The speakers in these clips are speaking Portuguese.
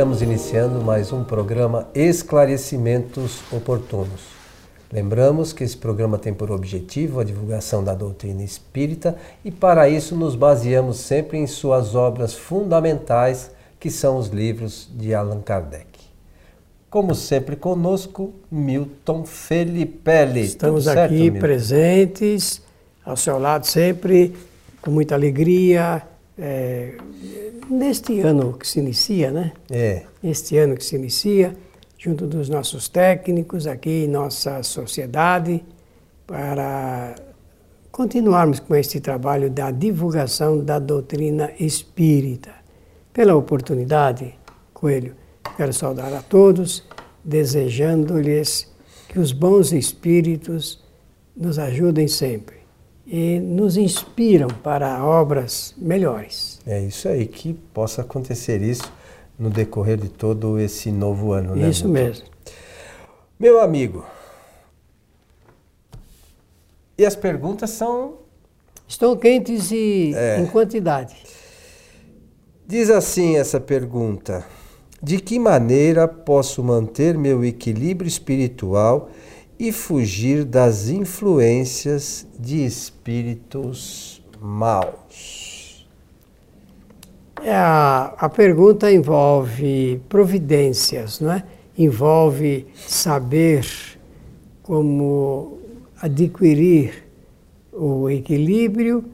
Estamos iniciando mais um programa Esclarecimentos Oportunos. Lembramos que esse programa tem por objetivo a divulgação da doutrina espírita e, para isso, nos baseamos sempre em suas obras fundamentais, que são os livros de Allan Kardec. Como sempre, conosco, Milton Felipelli. Estamos certo, aqui Milton? presentes, ao seu lado sempre, com muita alegria, é, neste ano que se inicia, né? É. Este ano que se inicia, junto dos nossos técnicos aqui nossa sociedade, para continuarmos com este trabalho da divulgação da doutrina espírita. Pela oportunidade, Coelho, quero saudar a todos, desejando-lhes que os bons espíritos nos ajudem sempre nos inspiram para obras melhores. É isso aí, que possa acontecer isso no decorrer de todo esse novo ano, né? Isso mesmo. Meu amigo, e as perguntas são. Estão quentes e é. em quantidade. Diz assim essa pergunta: De que maneira posso manter meu equilíbrio espiritual e fugir das influências de espíritos maus? É, a, a pergunta envolve providências, não é? Envolve saber como adquirir o equilíbrio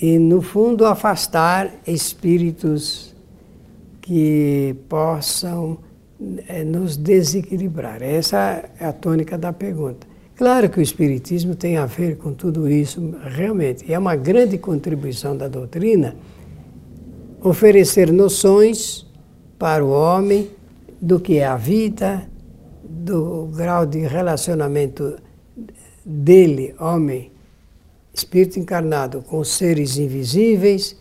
e, no fundo, afastar espíritos que possam nos desequilibrar. Essa é a tônica da pergunta. Claro que o Espiritismo tem a ver com tudo isso, realmente. É uma grande contribuição da doutrina oferecer noções para o homem do que é a vida, do grau de relacionamento dele, homem, espírito encarnado, com seres invisíveis,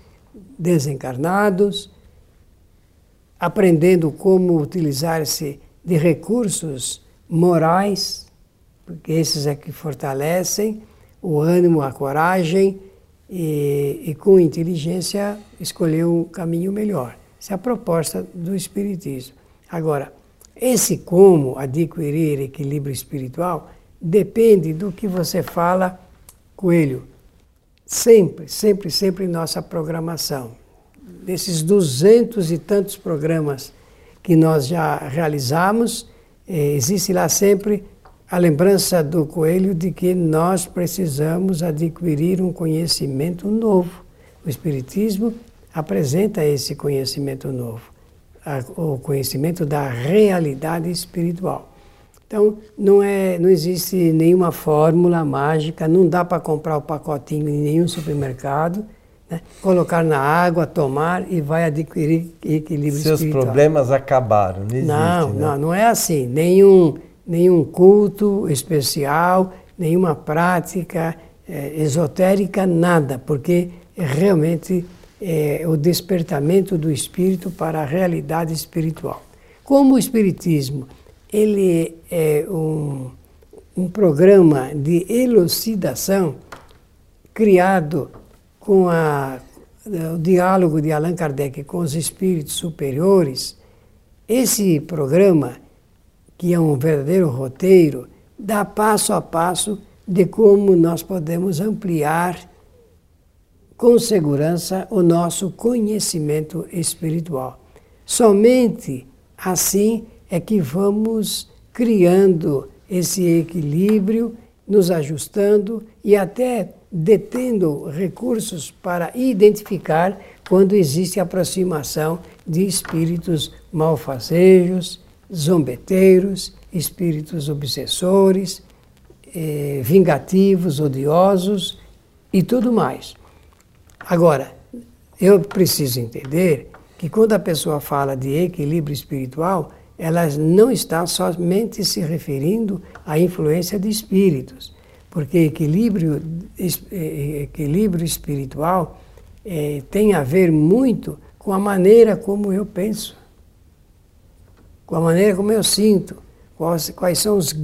desencarnados aprendendo como utilizar-se de recursos morais, porque esses é que fortalecem o ânimo, a coragem e, e com inteligência escolher um caminho melhor. Essa é a proposta do Espiritismo. Agora, esse como adquirir equilíbrio espiritual depende do que você fala, Coelho. Sempre, sempre, sempre em nossa programação desses duzentos e tantos programas que nós já realizamos, eh, existe lá sempre a lembrança do Coelho de que nós precisamos adquirir um conhecimento novo. O Espiritismo apresenta esse conhecimento novo, o conhecimento da realidade espiritual. Então, não, é, não existe nenhuma fórmula mágica, não dá para comprar o pacotinho em nenhum supermercado né? colocar na água, tomar e vai adquirir equilíbrio Seus espiritual. problemas acabaram, não existe, Não, né? não, não é assim. Nenhum, nenhum culto especial, nenhuma prática é, esotérica, nada, porque é realmente é o despertamento do espírito para a realidade espiritual. Como o espiritismo, ele é um, um programa de elucidação criado com a, o diálogo de Allan Kardec com os espíritos superiores, esse programa, que é um verdadeiro roteiro, dá passo a passo de como nós podemos ampliar com segurança o nosso conhecimento espiritual. Somente assim é que vamos criando esse equilíbrio, nos ajustando e até detendo recursos para identificar quando existe aproximação de espíritos malfazejos, zombeteiros, espíritos obsessores, eh, vingativos, odiosos e tudo mais. Agora, eu preciso entender que quando a pessoa fala de equilíbrio espiritual, ela não está somente se referindo à influência de espíritos porque equilíbrio, é, equilíbrio espiritual é, tem a ver muito com a maneira como eu penso, com a maneira como eu sinto, quais, quais são os,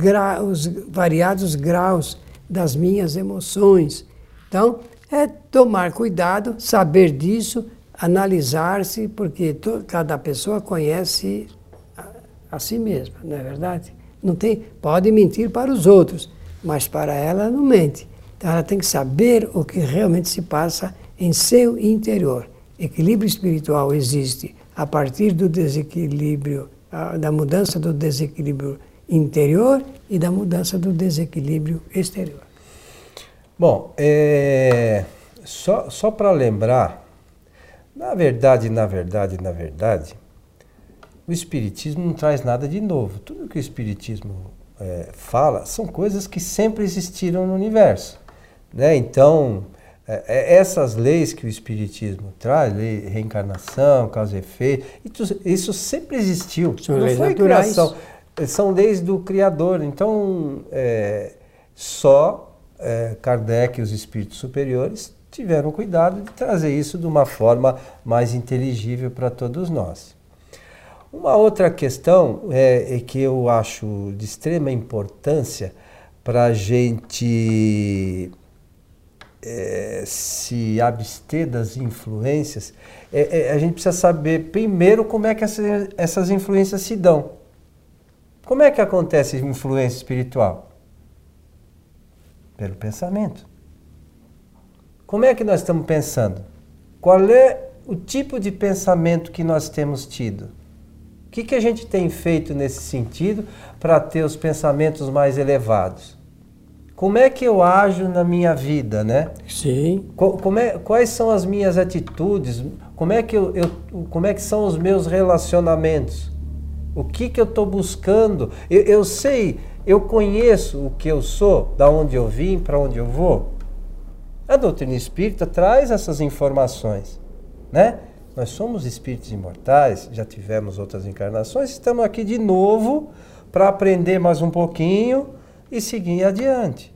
os variados graus das minhas emoções. Então, é tomar cuidado, saber disso, analisar-se, porque to, cada pessoa conhece a, a, si mesma, não é verdade? Não tem, pode mentir para os outros, mas para ela não mente. Então ela tem que saber o que realmente se passa em seu interior. Equilíbrio espiritual existe a partir do desequilíbrio, da mudança do desequilíbrio interior e da mudança do desequilíbrio exterior. Bom, é, só, só para lembrar, na verdade, na verdade, na verdade, o Espiritismo não traz nada de novo. Tudo que o Espiritismo é, fala são coisas que sempre existiram no universo. Né? Então, é, é, essas leis que o Espiritismo traz, lei, reencarnação, causa e efeito, isso, sempre existiu. São não leis foi naturais. criação. São leis do Criador. Então, é, só é, Kardec e os espíritos superiores tiveram cuidado de trazer isso de uma forma mais inteligível para todos nós. Uma outra questão é, é que eu acho de extrema importância para a gente é, se abster das influências, é, é, a gente precisa saber primeiro como é que essa, essas influências se dão. Como é que acontece influência espiritual? Pelo pensamento. Como é que nós estamos pensando? Qual é o tipo de pensamento que nós temos tido? O que, que a gente tem feito nesse sentido para ter os pensamentos mais elevados? como é que eu ajo na minha vida, né? Sim. Como é, quais são as minhas atitudes? Como é que eu, eu como é que são os meus relacionamentos? O que que eu estou buscando? Eu, eu, sei, eu conheço o que eu sou, da onde eu vim, para onde eu vou. A doutrina espírita traz essas informações, né? Nós somos espíritos imortais, já tivemos outras encarnações, estamos aqui de novo para aprender mais um pouquinho e seguir adiante.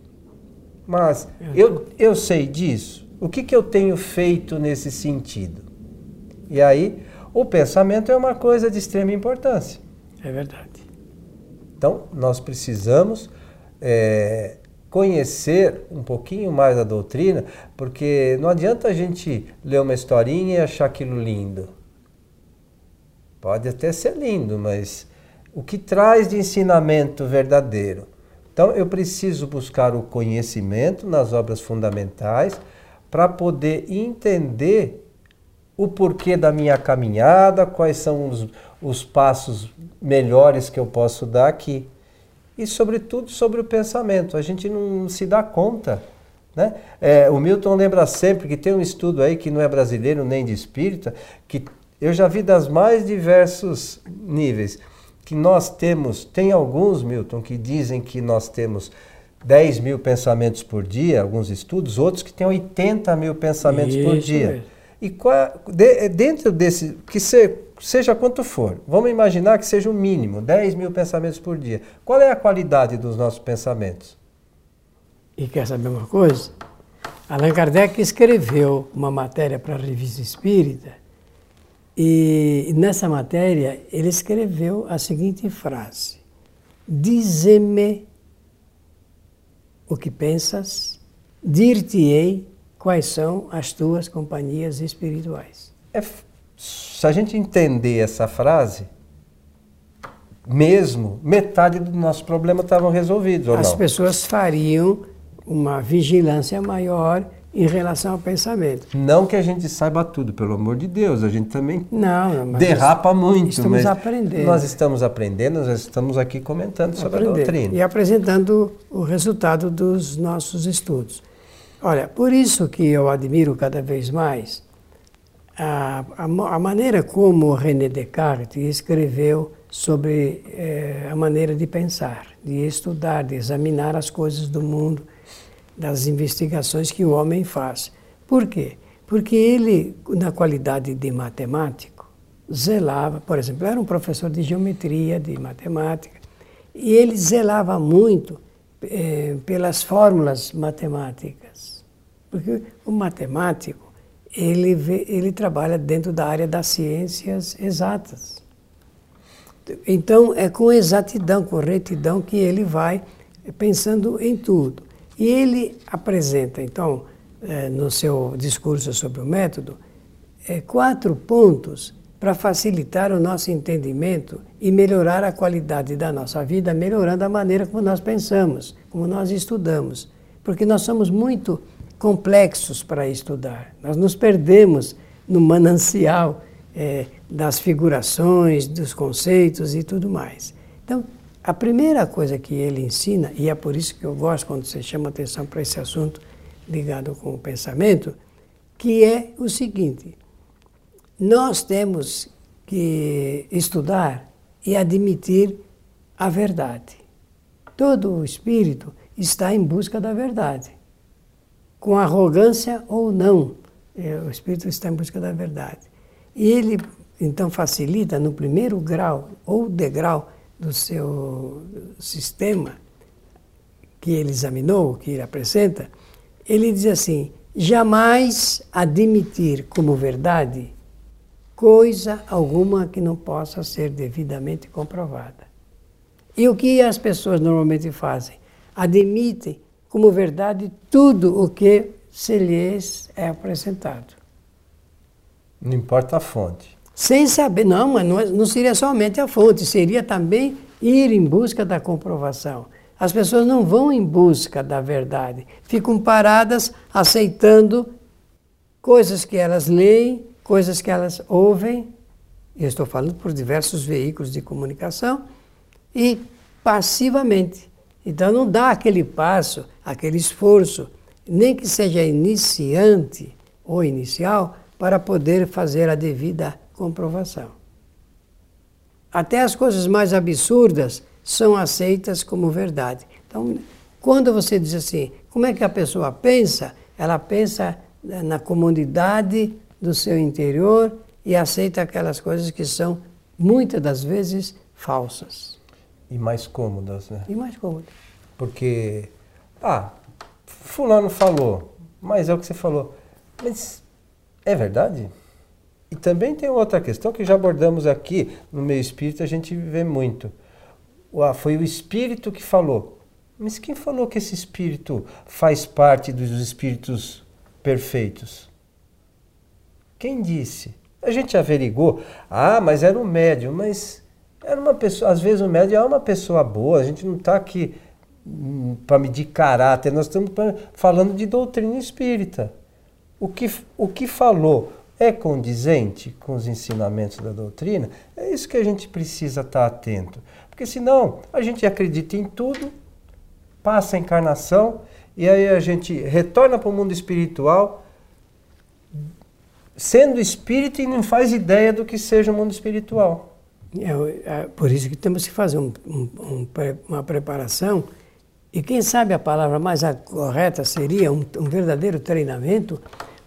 Mas eu, eu sei disso. O que, que eu tenho feito nesse sentido? E aí, o pensamento é uma coisa de extrema importância. É verdade. Então, nós precisamos é, conhecer um pouquinho mais a doutrina, porque não adianta a gente ler uma historinha e achar aquilo lindo. Pode até ser lindo, mas o que traz de ensinamento verdadeiro? Então eu preciso buscar o conhecimento nas obras fundamentais para poder entender o porquê da minha caminhada, quais são os, os passos melhores que eu posso dar aqui. E, sobretudo, sobre o pensamento. A gente não se dá conta. Né? É, o Milton lembra sempre que tem um estudo aí que não é brasileiro nem de espírita, que eu já vi das mais diversos níveis que nós temos, tem alguns, Milton, que dizem que nós temos 10 mil pensamentos por dia, alguns estudos, outros que têm 80 mil pensamentos Isso por dia. E qual, de, dentro desse, que se, seja quanto for, vamos imaginar que seja o mínimo, 10 mil pensamentos por dia. Qual é a qualidade dos nossos pensamentos? E quer saber uma coisa? Allan Kardec escreveu uma matéria para a Revista Espírita e nessa matéria ele escreveu a seguinte frase: Dize-me o que pensas, dir-te-ei quais são as tuas companhias espirituais. É, se a gente entender essa frase, mesmo metade do nosso problema estavam resolvidos, ou As não? pessoas fariam uma vigilância maior em relação ao pensamento. Não que a gente saiba tudo, pelo amor de Deus, a gente também não, derrapa muito. Estamos aprendendo. Nós estamos aprendendo, nós estamos aqui comentando sobre aprendendo. a doutrina. E apresentando o resultado dos nossos estudos. Olha, por isso que eu admiro cada vez mais a, a, a maneira como René Descartes escreveu sobre eh, a maneira de pensar, de estudar, de examinar as coisas do mundo das investigações que o homem faz. Por quê? Porque ele, na qualidade de matemático, zelava, por exemplo, era um professor de geometria, de matemática, e ele zelava muito eh, pelas fórmulas matemáticas. Porque o matemático, ele, vê, ele trabalha dentro da área das ciências exatas. Então, é com exatidão, com retidão que ele vai pensando em tudo. E ele apresenta, então, eh, no seu discurso sobre o método, é, quatro pontos para facilitar o nosso entendimento e melhorar a qualidade da nossa vida, melhorando a maneira como nós pensamos, como nós estudamos. Porque nós somos muito complexos para estudar. Nós nos perdemos no manancial é, das figurações, dos conceitos e tudo mais. Então, a primeira coisa que ele ensina, e é por isso que eu gosto quando você chama atenção para esse assunto ligado com o pensamento, que é o seguinte: nós temos que estudar e admitir a verdade. Todo o espírito está em busca da verdade, com arrogância ou não. É, o espírito está em busca da verdade. E ele então facilita no primeiro grau ou degrau do seu sistema que ele examinou, que ele apresenta, ele diz assim: jamais admitir como verdade coisa alguma que não possa ser devidamente comprovada. E o que as pessoas normalmente fazem? Admitem como verdade tudo o que se lhes é apresentado. Não importa a fonte. Sem saber, não, mas não, é, não seria somente a fonte, seria também ir em busca da comprovação. As pessoas não vão em busca da verdade, ficam paradas aceitando coisas que elas leem, coisas que elas ouvem. Eu estou falando por diversos veículos de comunicação e passivamente. Então não dá aquele passo, aquele esforço, nem que seja iniciante ou inicial, para poder fazer a devida comprovação. Até as coisas mais absurdas são aceitas como verdade. Então, quando você diz assim, como é que a pessoa pensa? Ela pensa na comunidade do seu interior e aceita aquelas coisas que são muitas das vezes falsas. E mais cômodas, né? E mais cômodas. Porque, ah, fulano falou, mas é o que você falou. Mas é verdade? E também tem outra questão que já abordamos aqui no meio espírita, a gente vê muito. Ah, foi o espírito que falou. Mas quem falou que esse espírito faz parte dos espíritos perfeitos? Quem disse? A gente averigou. Ah, mas era um médium, mas era uma pessoa. Às vezes o médium é uma pessoa boa. A gente não está aqui hum, para medir caráter. Nós estamos falando de doutrina espírita. O que, o que falou é condizente com os ensinamentos da doutrina? É isso que a gente precisa estar tá atento. Porque senão a gente acredita em tudo, passa a encarnação e aí a gente retorna para o mundo espiritual sendo espírito e não faz ideia do que seja o mundo espiritual. É, é por isso que temos que fazer um, um, uma preparação. E quem sabe a palavra mais correta seria um, um verdadeiro treinamento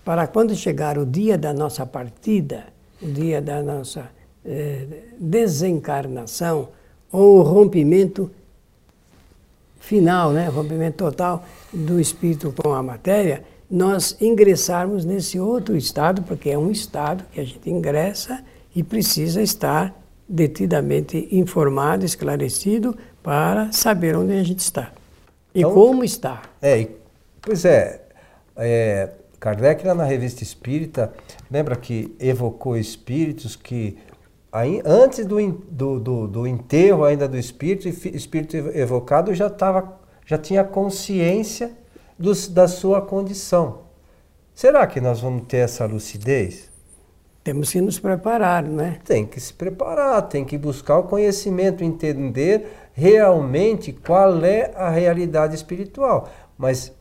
para quando chegar o dia da nossa partida, o dia da nossa eh, desencarnação ou o rompimento final, né, rompimento total do espírito com a matéria, nós ingressarmos nesse outro estado, porque é um estado que a gente ingressa e precisa estar detidamente informado, esclarecido para saber onde a gente está e então, como está. É, pois é, é Kardec, lá na Revista Espírita, lembra que evocou espíritos que, antes do, do, do, do enterro ainda do espírito, espírito evocado já, tava, já tinha consciência dos, da sua condição. Será que nós vamos ter essa lucidez? Temos que nos preparar, não é? Tem que se preparar, tem que buscar o conhecimento, entender realmente qual é a realidade espiritual. Mas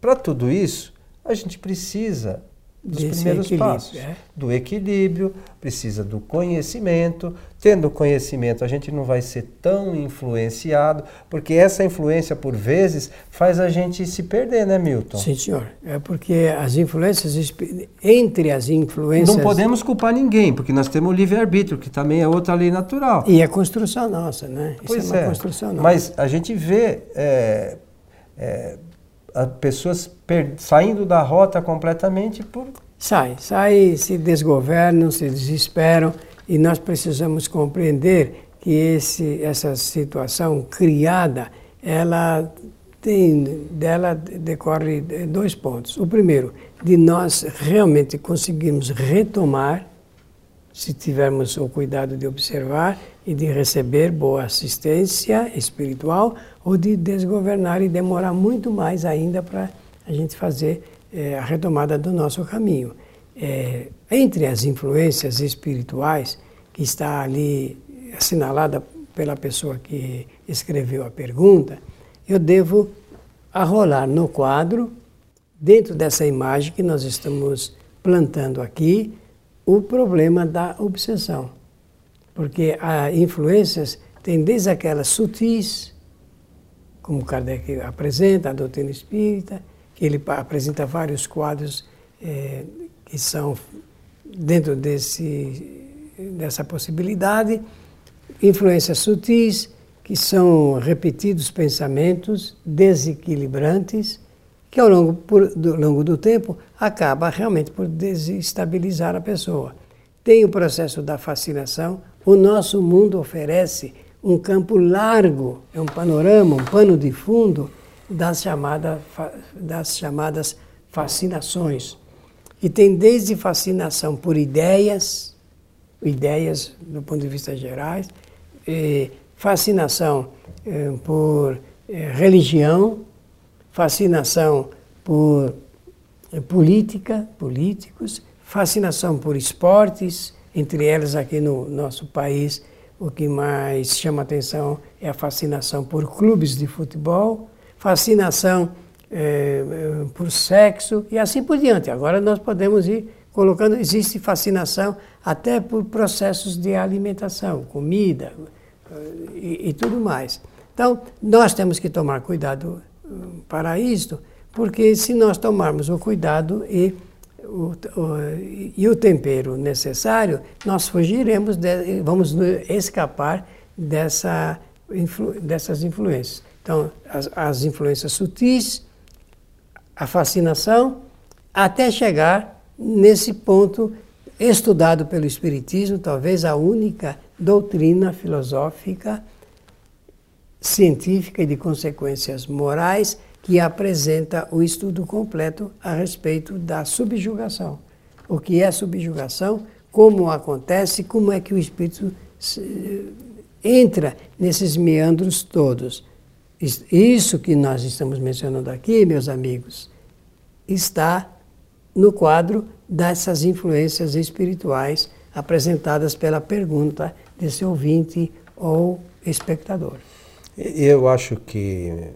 para tudo isso, a gente precisa dos Desse primeiros passos, é? do equilíbrio, precisa do conhecimento. Tendo conhecimento, a gente não vai ser tão influenciado, porque essa influência, por vezes, faz a gente se perder, né, Milton? Sim, senhor. É porque as influências, entre as influências. Não podemos culpar ninguém, porque nós temos o livre-arbítrio, que também é outra lei natural. E é construção nossa, né? Isso pois é uma é. construção nossa. Mas a gente vê. É, é, pessoas saindo da rota completamente por. Sai, sai, se desgovernam, se desesperam e nós precisamos compreender que esse, essa situação criada, ela tem dela decorre dois pontos. O primeiro, de nós realmente conseguirmos retomar, se tivermos o cuidado de observar e de receber boa assistência espiritual, ou de desgovernar e demorar muito mais ainda para a gente fazer é, a retomada do nosso caminho. É, entre as influências espirituais, que está ali assinalada pela pessoa que escreveu a pergunta, eu devo arrolar no quadro, dentro dessa imagem que nós estamos plantando aqui, o problema da obsessão. Porque as influências têm desde aquelas sutis, como Kardec apresenta, a doutrina espírita, que ele apresenta vários quadros é, que são dentro desse, dessa possibilidade, influências sutis, que são repetidos pensamentos desequilibrantes, que ao longo, por, do, longo do tempo acaba realmente por desestabilizar a pessoa. Tem o processo da fascinação, o nosso mundo oferece um campo largo, é um panorama, um pano de fundo das, chamada, das chamadas fascinações. E tem desde fascinação por ideias, ideias do ponto de vista gerais, fascinação eh, por eh, religião, fascinação por eh, política, políticos, fascinação por esportes, entre elas aqui no nosso país o que mais chama atenção é a fascinação por clubes de futebol, fascinação por sexo e assim por diante. Agora nós podemos ir colocando, existe fascinação até por processos de alimentação, comida, e, e tudo mais. Então, nós temos que tomar cuidado hum, para isto, porque se nós tomarmos o cuidado e o, o, e o tempero necessário, nós fugiremos, de, vamos escapar dessa, influ, dessas influências. Então, as, as influências sutis, a fascinação, até chegar nesse ponto estudado pelo Espiritismo, talvez a única doutrina filosófica, científica e de consequências morais que apresenta o estudo completo a respeito da subjugação. O que é subjugação, como acontece, como é que o espírito entra nesses meandros todos. Isso que nós estamos mencionando aqui, meus amigos, está no quadro dessas influências espirituais apresentadas pela pergunta desse ouvinte ou espectador. Eu acho que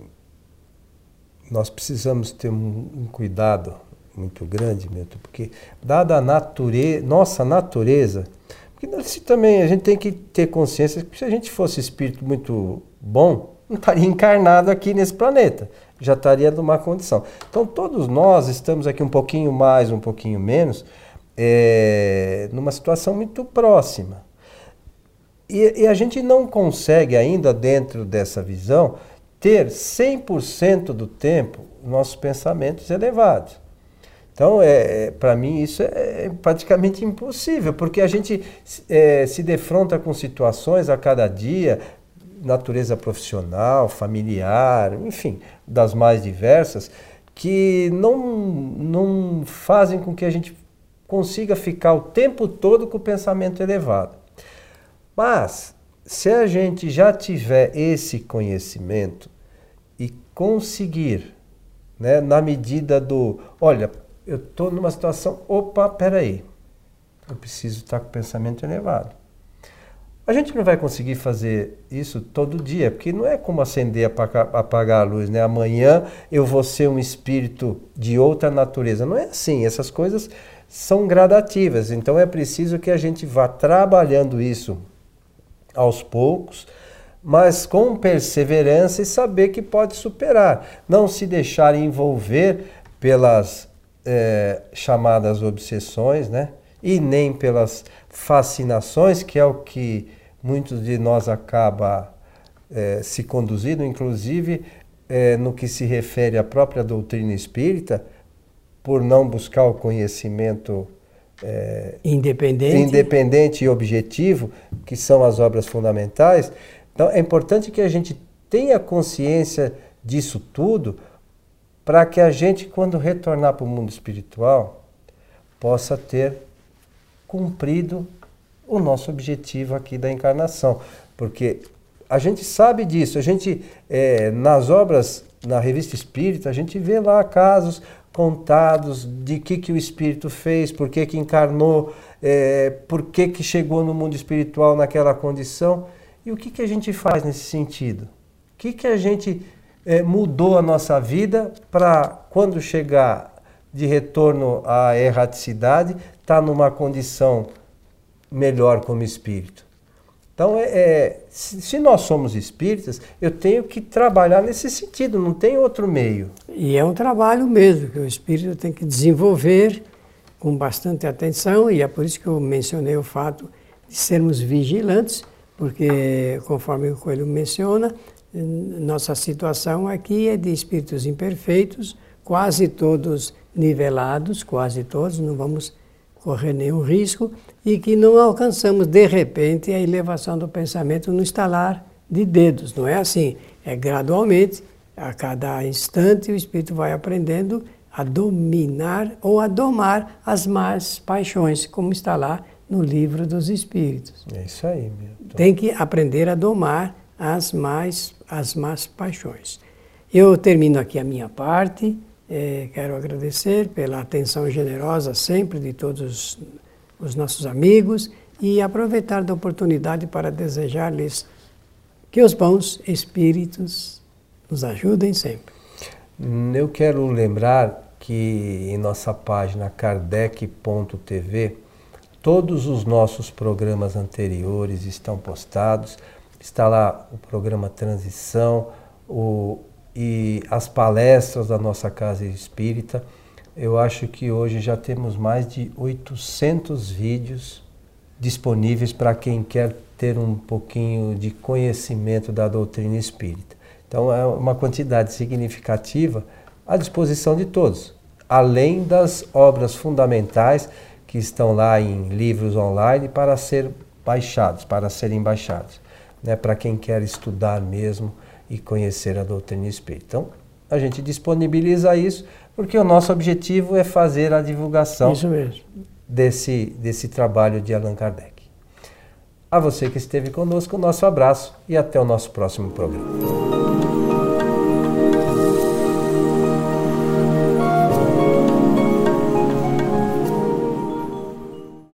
nós precisamos ter um, um cuidado muito grande, Milton, porque dada a natureza, nossa natureza, porque também a gente tem que ter consciência que se a gente fosse espírito muito bom, não estaria encarnado aqui nesse planeta, já estaria numa condição. Então todos nós estamos aqui um pouquinho mais, um pouquinho menos, é, numa situação muito próxima. E, e, a gente não consegue ainda, dentro dessa visão, ter 100% do tempo nossos pensamentos elevados. Então, é, é para mim, isso é praticamente impossível, porque a gente é, se defronta com situações a cada dia, natureza profissional, familiar, enfim, das mais diversas, que não, não fazem com que a gente consiga ficar o tempo todo com o pensamento elevado. Mas, se a gente já tiver esse conhecimento conseguir, né, na medida do, olha, eu estou numa situação, opa, peraí, eu preciso estar com o pensamento elevado. A gente não vai conseguir fazer isso todo dia, porque não é como acender e apagar, a luz, né? Amanhã eu vou ser um espírito de outra natureza. Não é assim, essas coisas são gradativas, então é preciso que a gente vá trabalhando isso aos poucos, mas com perseverança e saber que pode superar. Não se deixar envolver pelas é, chamadas obsessões, né? E nem pelas fascinações, que é o que muitos de nós acaba é, se conduzindo, inclusive é, no que se refere à própria doutrina espírita, por não buscar o conhecimento independente. independente e objetivo, que são as obras fundamentais. Então, é importante que a gente tenha consciência disso tudo para que a gente, quando retornar para o mundo espiritual, possa ter cumprido o nosso objetivo aqui da encarnação. Porque a gente sabe disso, a gente, é, nas obras, na revista espírita, a gente vê lá casos contados de que, que o espírito fez, por que, que encarnou, é, por que, que chegou no mundo espiritual naquela condição. E o que, que a gente faz nesse sentido? O que, que a gente é, mudou a nossa vida para, quando chegar de retorno à erraticidade, estar tá numa condição melhor como espírito? Então, é, é se, nós somos espíritas, eu tenho que trabalhar nesse sentido, não tem outro meio. E é um trabalho mesmo que o espírito tem que desenvolver com bastante atenção, e é por isso que eu mencionei o fato de sermos vigilantes, porque, conforme o Coelho menciona, nossa situação aqui é de espíritos imperfeitos, quase todos nivelados, quase todos, não vamos correr nenhum risco, e que não alcançamos de repente a elevação do pensamento no estalar de dedos. Não é assim, é gradualmente, a cada instante o espírito vai aprendendo a dominar ou a domar as más paixões, como está lá no livro dos Espíritos. É isso aí, mesmo. Tem que aprender a domar as más, as más paixões. Eu termino aqui a minha parte. É, quero agradecer pela atenção generosa sempre de todos os nossos amigos e aproveitar da oportunidade para desejar-lhes que os bons espíritos nos ajudem sempre. Eu quero lembrar que em nossa página kardec.tv todos os nossos programas anteriores estão postados. Está lá o programa Transição o, e as palestras da nossa Casa Espírita. Eu acho que hoje já temos mais de 800 vídeos disponíveis para quem quer ter um pouquinho de conhecimento da doutrina espírita. Então é uma quantidade significativa à disposição de todos, além das obras fundamentais que estão lá em livros online para ser baixados, para serem baixados, né, para quem quer estudar mesmo e conhecer a doutrina espírita. Então, a gente disponibiliza isso porque o nosso objetivo é fazer a divulgação desse, desse trabalho de Allan Kardec. A você que esteve conosco, nosso abraço e até o nosso próximo programa.